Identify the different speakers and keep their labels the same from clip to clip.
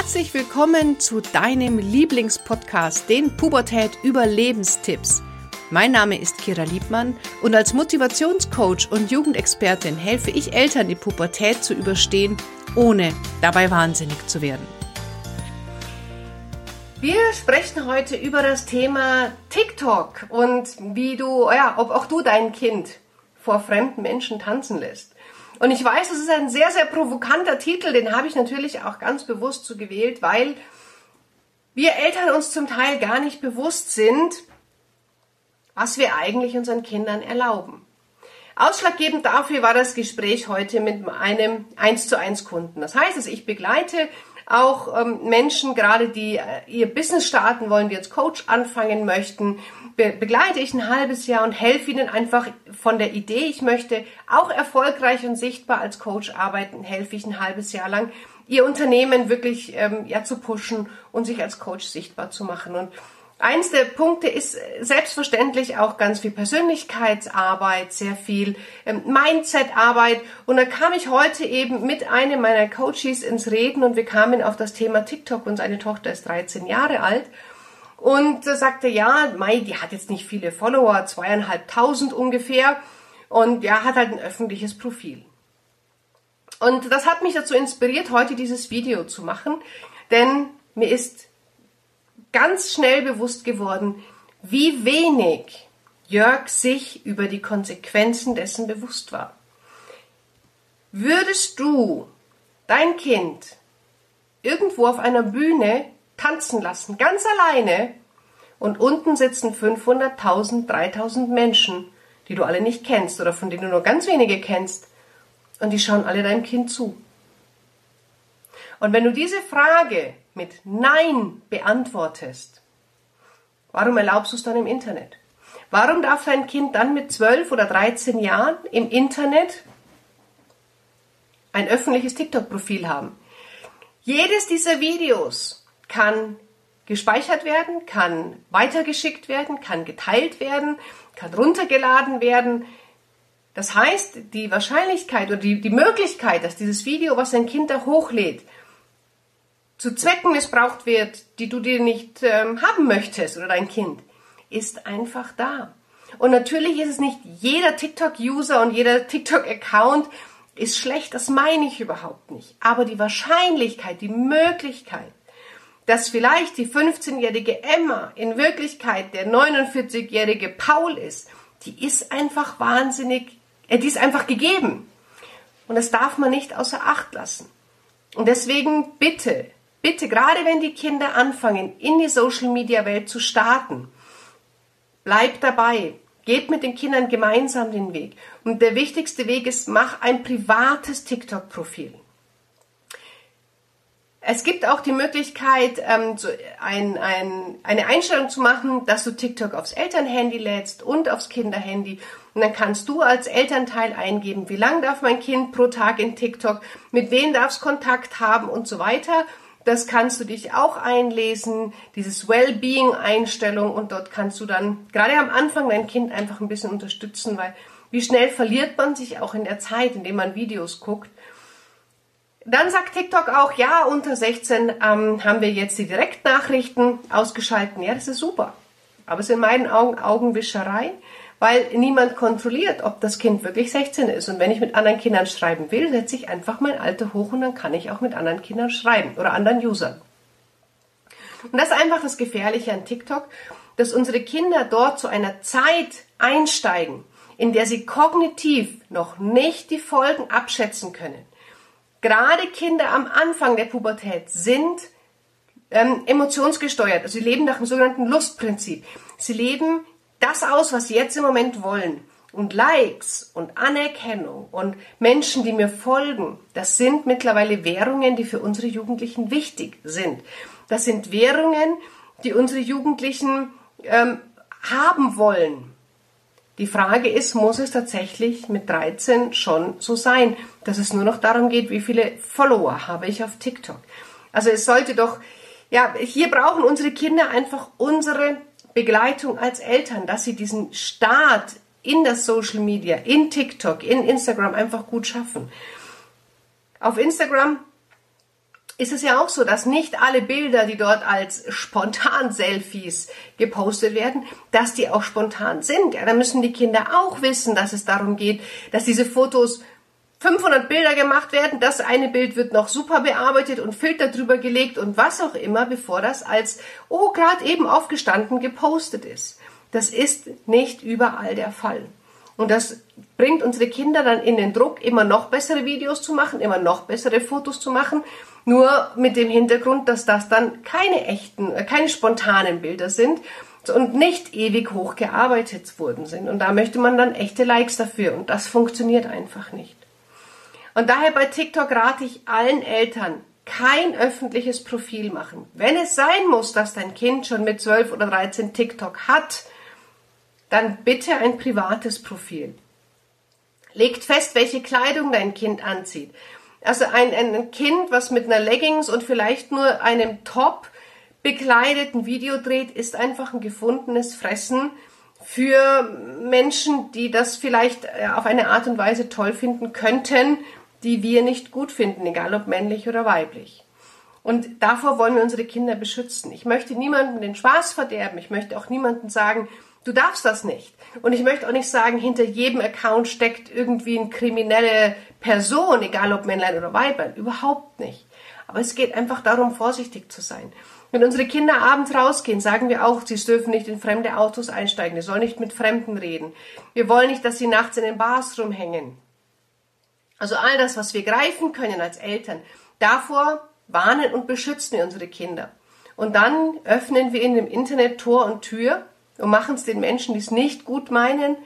Speaker 1: Herzlich willkommen zu deinem Lieblingspodcast, den Pubertät Überlebenstipps. Mein Name ist Kira Liebmann und als Motivationscoach und Jugendexpertin helfe ich Eltern, die Pubertät zu überstehen, ohne dabei wahnsinnig zu werden. Wir sprechen heute über das Thema TikTok und wie du, ja, ob auch du dein Kind vor fremden Menschen tanzen lässt. Und ich weiß, es ist ein sehr, sehr provokanter Titel, den habe ich natürlich auch ganz bewusst so gewählt, weil wir Eltern uns zum Teil gar nicht bewusst sind, was wir eigentlich unseren Kindern erlauben. Ausschlaggebend dafür war das Gespräch heute mit einem 1 zu 1 Kunden. Das heißt, ich begleite auch ähm, Menschen, gerade die äh, ihr Business starten wollen, die als Coach anfangen möchten, be begleite ich ein halbes Jahr und helfe ihnen einfach von der Idee, ich möchte auch erfolgreich und sichtbar als Coach arbeiten, helfe ich ein halbes Jahr lang, ihr Unternehmen wirklich ähm, ja zu pushen und sich als Coach sichtbar zu machen. Und Eins der Punkte ist selbstverständlich auch ganz viel Persönlichkeitsarbeit, sehr viel ähm, Mindsetarbeit. Und da kam ich heute eben mit einem meiner Coaches ins Reden und wir kamen auf das Thema TikTok und seine Tochter ist 13 Jahre alt. Und sagte, ja, Mai, die hat jetzt nicht viele Follower, zweieinhalbtausend ungefähr. Und ja, hat halt ein öffentliches Profil. Und das hat mich dazu inspiriert, heute dieses Video zu machen, denn mir ist ganz schnell bewusst geworden, wie wenig Jörg sich über die Konsequenzen dessen bewusst war. Würdest du dein Kind irgendwo auf einer Bühne tanzen lassen, ganz alleine, und unten sitzen 500.000, 3.000 Menschen, die du alle nicht kennst oder von denen du nur ganz wenige kennst, und die schauen alle deinem Kind zu. Und wenn du diese Frage mit Nein beantwortest, warum erlaubst du es dann im Internet? Warum darf dein Kind dann mit 12 oder 13 Jahren im Internet ein öffentliches TikTok-Profil haben? Jedes dieser Videos kann gespeichert werden, kann weitergeschickt werden, kann geteilt werden, kann runtergeladen werden. Das heißt, die Wahrscheinlichkeit oder die, die Möglichkeit, dass dieses Video, was ein Kind da hochlädt, zu Zwecken missbraucht wird, die du dir nicht ähm, haben möchtest oder dein Kind, ist einfach da. Und natürlich ist es nicht jeder TikTok-User und jeder TikTok-Account ist schlecht, das meine ich überhaupt nicht. Aber die Wahrscheinlichkeit, die Möglichkeit, dass vielleicht die 15-jährige Emma in Wirklichkeit der 49-jährige Paul ist, die ist einfach wahnsinnig, äh, die ist einfach gegeben. Und das darf man nicht außer Acht lassen. Und deswegen bitte, bitte, gerade wenn die Kinder anfangen, in die Social-Media-Welt zu starten, bleibt dabei. Geht mit den Kindern gemeinsam den Weg. Und der wichtigste Weg ist, mach ein privates TikTok-Profil. Es gibt auch die Möglichkeit, ähm, so ein, ein, eine Einstellung zu machen, dass du TikTok aufs Elternhandy lädst und aufs Kinderhandy. Und dann kannst du als Elternteil eingeben, wie lang darf mein Kind pro Tag in TikTok, mit wem darf es Kontakt haben und so weiter. Das kannst du dich auch einlesen, dieses Wellbeing-Einstellung und dort kannst du dann gerade am Anfang dein Kind einfach ein bisschen unterstützen, weil wie schnell verliert man sich auch in der Zeit, indem man Videos guckt. Dann sagt TikTok auch, ja, unter 16 ähm, haben wir jetzt die Direktnachrichten ausgeschalten. Ja, das ist super. Aber es ist in meinen Augen Augenwischerei weil niemand kontrolliert, ob das Kind wirklich 16 ist. Und wenn ich mit anderen Kindern schreiben will, setze ich einfach mein Alter hoch und dann kann ich auch mit anderen Kindern schreiben oder anderen Usern. Und das ist einfach das Gefährliche an TikTok, dass unsere Kinder dort zu einer Zeit einsteigen, in der sie kognitiv noch nicht die Folgen abschätzen können. Gerade Kinder am Anfang der Pubertät sind ähm, emotionsgesteuert. Also sie leben nach dem sogenannten Lustprinzip. Sie leben das aus, was sie jetzt im Moment wollen. Und Likes und Anerkennung und Menschen, die mir folgen, das sind mittlerweile Währungen, die für unsere Jugendlichen wichtig sind. Das sind Währungen, die unsere Jugendlichen ähm, haben wollen. Die Frage ist, muss es tatsächlich mit 13 schon so sein, dass es nur noch darum geht, wie viele Follower habe ich auf TikTok? Also es sollte doch, ja, hier brauchen unsere Kinder einfach unsere Begleitung als Eltern, dass sie diesen Start in das Social Media, in TikTok, in Instagram einfach gut schaffen. Auf Instagram ist es ja auch so, dass nicht alle Bilder, die dort als spontan Selfies gepostet werden, dass die auch spontan sind. Ja, da müssen die Kinder auch wissen, dass es darum geht, dass diese Fotos 500 Bilder gemacht werden, das eine Bild wird noch super bearbeitet und Filter drüber gelegt und was auch immer, bevor das als, oh, gerade eben aufgestanden gepostet ist. Das ist nicht überall der Fall. Und das bringt unsere Kinder dann in den Druck, immer noch bessere Videos zu machen, immer noch bessere Fotos zu machen, nur mit dem Hintergrund, dass das dann keine echten, äh, keine spontanen Bilder sind und nicht ewig hochgearbeitet worden sind. Und da möchte man dann echte Likes dafür und das funktioniert einfach nicht. Und daher bei TikTok rate ich allen Eltern, kein öffentliches Profil machen. Wenn es sein muss, dass dein Kind schon mit 12 oder 13 TikTok hat, dann bitte ein privates Profil. Legt fest, welche Kleidung dein Kind anzieht. Also ein, ein Kind, was mit einer Leggings und vielleicht nur einem Top bekleideten Video dreht, ist einfach ein gefundenes Fressen für Menschen, die das vielleicht äh, auf eine Art und Weise toll finden könnten, die wir nicht gut finden, egal ob männlich oder weiblich. Und davor wollen wir unsere Kinder beschützen. Ich möchte niemandem den Spaß verderben. Ich möchte auch niemandem sagen, du darfst das nicht. Und ich möchte auch nicht sagen, hinter jedem Account steckt irgendwie eine kriminelle Person, egal ob Männlein oder Weiblein. Überhaupt nicht. Aber es geht einfach darum, vorsichtig zu sein. Wenn unsere Kinder abends rausgehen, sagen wir auch, sie dürfen nicht in fremde Autos einsteigen, sie sollen nicht mit Fremden reden. Wir wollen nicht, dass sie nachts in den Bars rumhängen. Also all das, was wir greifen können als Eltern, davor warnen und beschützen wir unsere Kinder. Und dann öffnen wir in dem Internet Tor und Tür und machen es den Menschen, die es nicht gut meinen,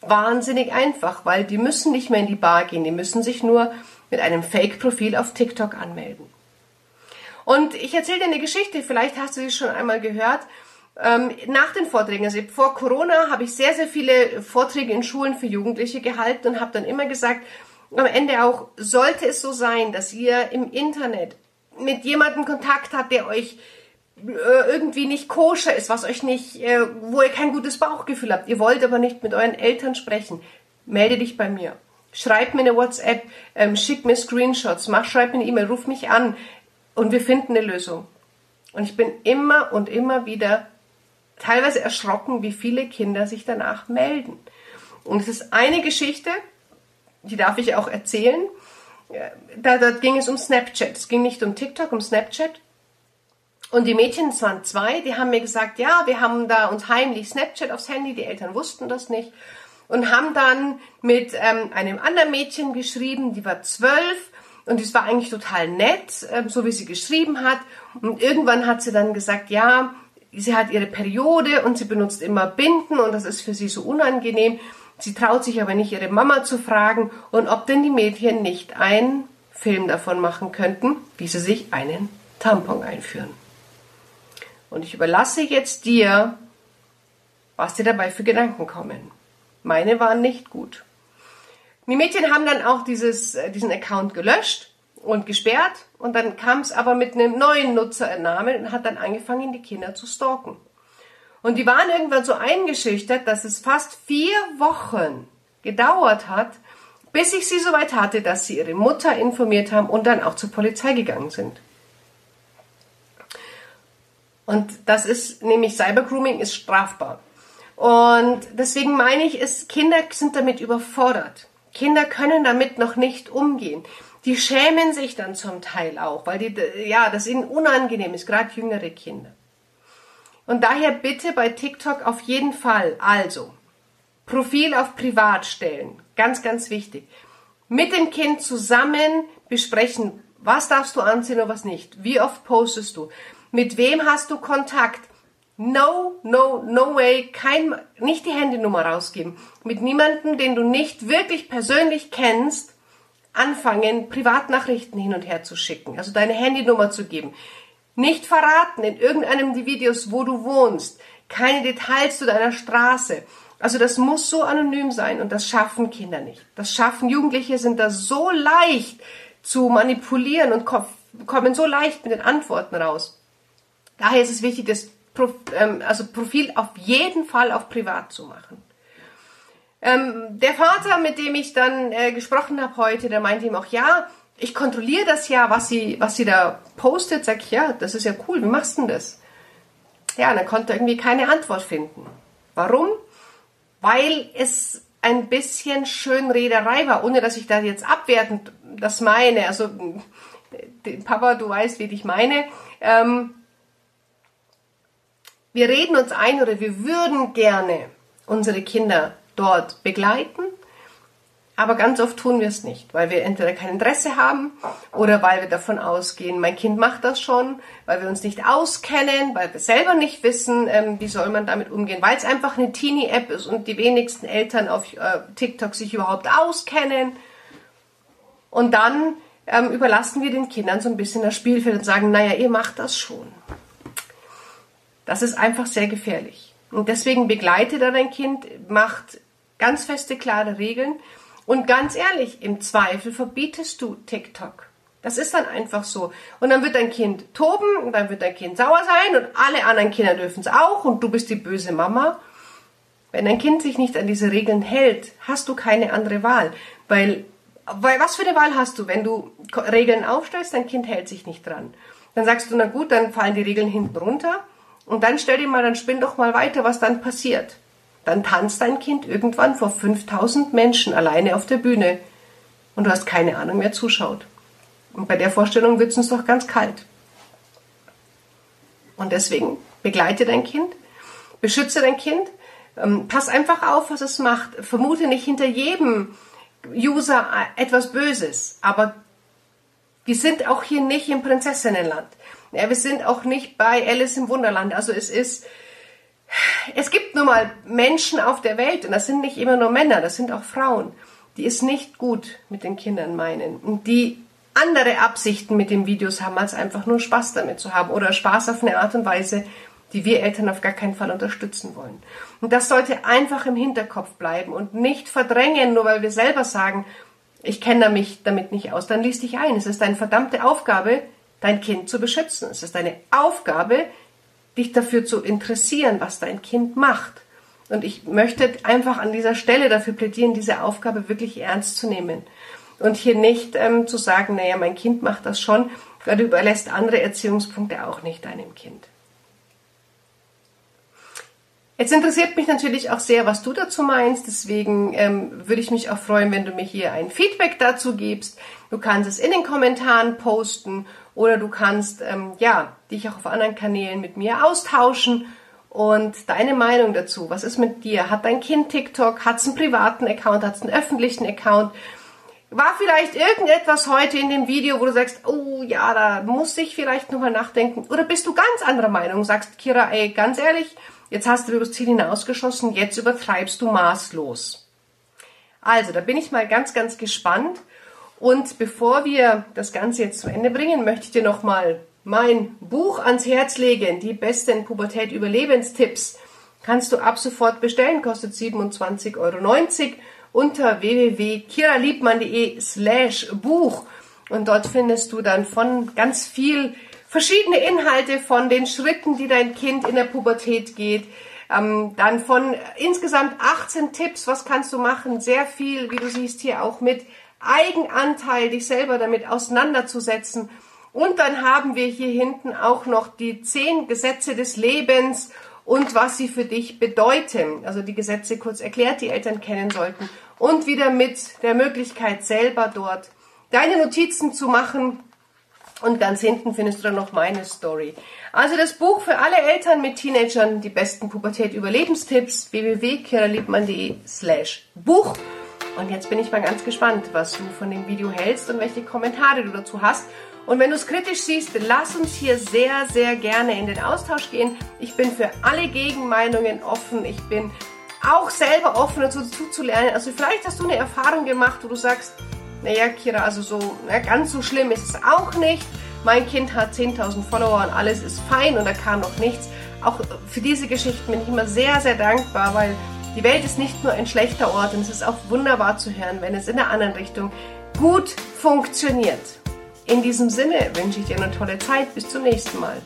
Speaker 1: wahnsinnig einfach, weil die müssen nicht mehr in die Bar gehen, die müssen sich nur mit einem Fake-Profil auf TikTok anmelden. Und ich erzähle dir eine Geschichte, vielleicht hast du sie schon einmal gehört. Ähm, nach den Vorträgen, also vor Corona habe ich sehr, sehr viele Vorträge in Schulen für Jugendliche gehalten und habe dann immer gesagt, am Ende auch, sollte es so sein, dass ihr im Internet mit jemandem Kontakt habt, der euch äh, irgendwie nicht koscher ist, was euch nicht, äh, wo ihr kein gutes Bauchgefühl habt, ihr wollt aber nicht mit euren Eltern sprechen, melde dich bei mir. Schreib mir eine WhatsApp, ähm, schick mir Screenshots, mach, schreib mir eine E-Mail, ruf mich an und wir finden eine Lösung. Und ich bin immer und immer wieder teilweise erschrocken, wie viele Kinder sich danach melden. Und es ist eine Geschichte, die darf ich auch erzählen. Da, da ging es um Snapchat. Es ging nicht um TikTok, um Snapchat. Und die Mädchen, es waren zwei, die haben mir gesagt, ja, wir haben da uns heimlich Snapchat aufs Handy, die Eltern wussten das nicht. Und haben dann mit ähm, einem anderen Mädchen geschrieben, die war zwölf und das war eigentlich total nett, ähm, so wie sie geschrieben hat. Und irgendwann hat sie dann gesagt, ja, sie hat ihre Periode und sie benutzt immer Binden und das ist für sie so unangenehm. Sie traut sich aber nicht, ihre Mama zu fragen und ob denn die Mädchen nicht einen Film davon machen könnten, wie sie sich einen Tampon einführen. Und ich überlasse jetzt dir, was dir dabei für Gedanken kommen. Meine waren nicht gut. Die Mädchen haben dann auch dieses, äh, diesen Account gelöscht und gesperrt und dann kam es aber mit einem neuen Nutzernamen und hat dann angefangen, die Kinder zu stalken. Und die waren irgendwann so eingeschüchtert, dass es fast vier Wochen gedauert hat, bis ich sie soweit hatte, dass sie ihre Mutter informiert haben und dann auch zur Polizei gegangen sind. Und das ist nämlich Cybergrooming ist strafbar. Und deswegen meine ich, ist, Kinder sind damit überfordert. Kinder können damit noch nicht umgehen. Die schämen sich dann zum Teil auch, weil die, ja, das ihnen unangenehm ist, gerade jüngere Kinder. Und daher bitte bei TikTok auf jeden Fall, also Profil auf Privat stellen, ganz, ganz wichtig. Mit dem Kind zusammen besprechen, was darfst du anziehen und was nicht. Wie oft postest du? Mit wem hast du Kontakt? No, no, no way, kein, nicht die Handynummer rausgeben. Mit niemandem, den du nicht wirklich persönlich kennst, anfangen, Privatnachrichten hin und her zu schicken, also deine Handynummer zu geben. Nicht verraten in irgendeinem der Videos, wo du wohnst. Keine Details zu deiner Straße. Also das muss so anonym sein und das schaffen Kinder nicht. Das schaffen Jugendliche, sind da so leicht zu manipulieren und kommen so leicht mit den Antworten raus. Daher ist es wichtig, das ähm, also Profil auf jeden Fall auf privat zu machen. Ähm, der Vater, mit dem ich dann äh, gesprochen habe heute, der meinte ihm auch, ja, ich kontrolliere das ja, was sie, was sie da postet, sag ich, ja, das ist ja cool, wie machst du denn das? Ja, dann konnte er irgendwie keine Antwort finden. Warum? Weil es ein bisschen Schönrederei war, ohne dass ich da jetzt abwertend das meine. Also, Papa, du weißt, wie ich meine. Ähm, wir reden uns ein oder wir würden gerne unsere Kinder dort begleiten, aber ganz oft tun wir es nicht, weil wir entweder kein Interesse haben oder weil wir davon ausgehen, mein Kind macht das schon, weil wir uns nicht auskennen, weil wir selber nicht wissen, ähm, wie soll man damit umgehen, weil es einfach eine Teenie-App ist und die wenigsten Eltern auf äh, TikTok sich überhaupt auskennen. Und dann ähm, überlassen wir den Kindern so ein bisschen das Spielfeld und sagen, naja, ihr macht das schon. Das ist einfach sehr gefährlich. Und deswegen begleitet er dein Kind, macht ganz feste, klare Regeln und ganz ehrlich, im Zweifel verbietest du TikTok. Das ist dann einfach so. Und dann wird dein Kind toben und dann wird dein Kind sauer sein und alle anderen Kinder dürfen es auch und du bist die böse Mama. Wenn dein Kind sich nicht an diese Regeln hält, hast du keine andere Wahl. Weil, weil was für eine Wahl hast du, wenn du Regeln aufstellst, dein Kind hält sich nicht dran. Dann sagst du, na gut, dann fallen die Regeln hinten runter. Und dann stell dir mal, dann spinn doch mal weiter, was dann passiert dann tanzt dein Kind irgendwann vor 5000 Menschen alleine auf der Bühne und du hast keine Ahnung, wer zuschaut. Und bei der Vorstellung wird es uns doch ganz kalt. Und deswegen begleite dein Kind, beschütze dein Kind, ähm, pass einfach auf, was es macht. Vermute nicht hinter jedem User etwas Böses, aber wir sind auch hier nicht im Prinzessinnenland. Ja, wir sind auch nicht bei Alice im Wunderland. Also es ist es gibt nun mal Menschen auf der Welt, und das sind nicht immer nur Männer, das sind auch Frauen, die es nicht gut mit den Kindern meinen und die andere Absichten mit den Videos haben, als einfach nur Spaß damit zu haben oder Spaß auf eine Art und Weise, die wir Eltern auf gar keinen Fall unterstützen wollen. Und das sollte einfach im Hinterkopf bleiben und nicht verdrängen, nur weil wir selber sagen, ich kenne mich damit nicht aus, dann liest dich ein. Es ist deine verdammte Aufgabe, dein Kind zu beschützen. Es ist deine Aufgabe, dich dafür zu interessieren, was dein Kind macht. Und ich möchte einfach an dieser Stelle dafür plädieren, diese Aufgabe wirklich ernst zu nehmen. Und hier nicht ähm, zu sagen, naja, mein Kind macht das schon, weil du überlässt andere Erziehungspunkte auch nicht deinem Kind. Jetzt interessiert mich natürlich auch sehr, was du dazu meinst. Deswegen ähm, würde ich mich auch freuen, wenn du mir hier ein Feedback dazu gibst. Du kannst es in den Kommentaren posten oder du kannst ähm, ja dich auch auf anderen Kanälen mit mir austauschen und deine Meinung dazu. Was ist mit dir? Hat dein Kind TikTok? Hat es einen privaten Account? Hat es einen öffentlichen Account? War vielleicht irgendetwas heute in dem Video, wo du sagst, oh ja, da muss ich vielleicht nochmal nachdenken? Oder bist du ganz anderer Meinung? Sagst, Kira, ey, ganz ehrlich, Jetzt hast du übers Ziel hinausgeschossen, jetzt übertreibst du maßlos. Also, da bin ich mal ganz, ganz gespannt. Und bevor wir das Ganze jetzt zu Ende bringen, möchte ich dir nochmal mein Buch ans Herz legen. Die besten Pubertät-Überlebenstipps kannst du ab sofort bestellen, kostet 27,90 Euro unter www.kiraliebmann.de slash Buch. Und dort findest du dann von ganz viel verschiedene Inhalte von den Schritten, die dein Kind in der Pubertät geht. Ähm, dann von insgesamt 18 Tipps, was kannst du machen? Sehr viel, wie du siehst hier auch mit Eigenanteil, dich selber damit auseinanderzusetzen. Und dann haben wir hier hinten auch noch die 10 Gesetze des Lebens und was sie für dich bedeuten. Also die Gesetze kurz erklärt, die Eltern kennen sollten. Und wieder mit der Möglichkeit selber dort deine Notizen zu machen, und ganz hinten findest du dann noch meine Story. Also das Buch für alle Eltern mit Teenagern, die besten Pubertät-Überlebenstipps, www.kiraliebmann.de slash Buch. Und jetzt bin ich mal ganz gespannt, was du von dem Video hältst und welche Kommentare du dazu hast. Und wenn du es kritisch siehst, lass uns hier sehr, sehr gerne in den Austausch gehen. Ich bin für alle Gegenmeinungen offen. Ich bin auch selber offen dazu, dazu zu lernen. Also vielleicht hast du eine Erfahrung gemacht, wo du sagst, naja, Kira, also so na, ganz so schlimm ist es auch nicht. Mein Kind hat 10.000 Follower und alles ist fein und da kam noch nichts. Auch für diese Geschichten bin ich immer sehr, sehr dankbar, weil die Welt ist nicht nur ein schlechter Ort und es ist auch wunderbar zu hören, wenn es in der anderen Richtung gut funktioniert. In diesem Sinne wünsche ich dir eine tolle Zeit. Bis zum nächsten Mal.